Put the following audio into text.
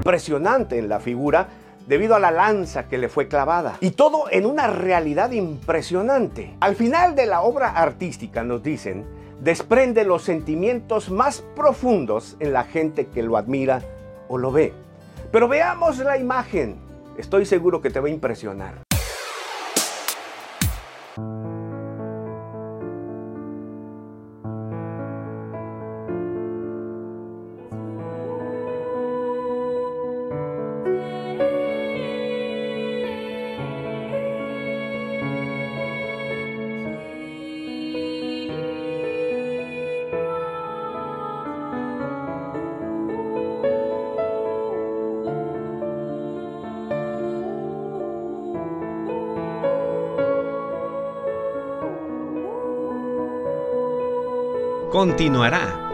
impresionante en la figura debido a la lanza que le fue clavada. Y todo en una realidad impresionante. Al final de la obra artística, nos dicen, desprende los sentimientos más profundos en la gente que lo admira o lo ve. Pero veamos la imagen. Estoy seguro que te va a impresionar. Continuará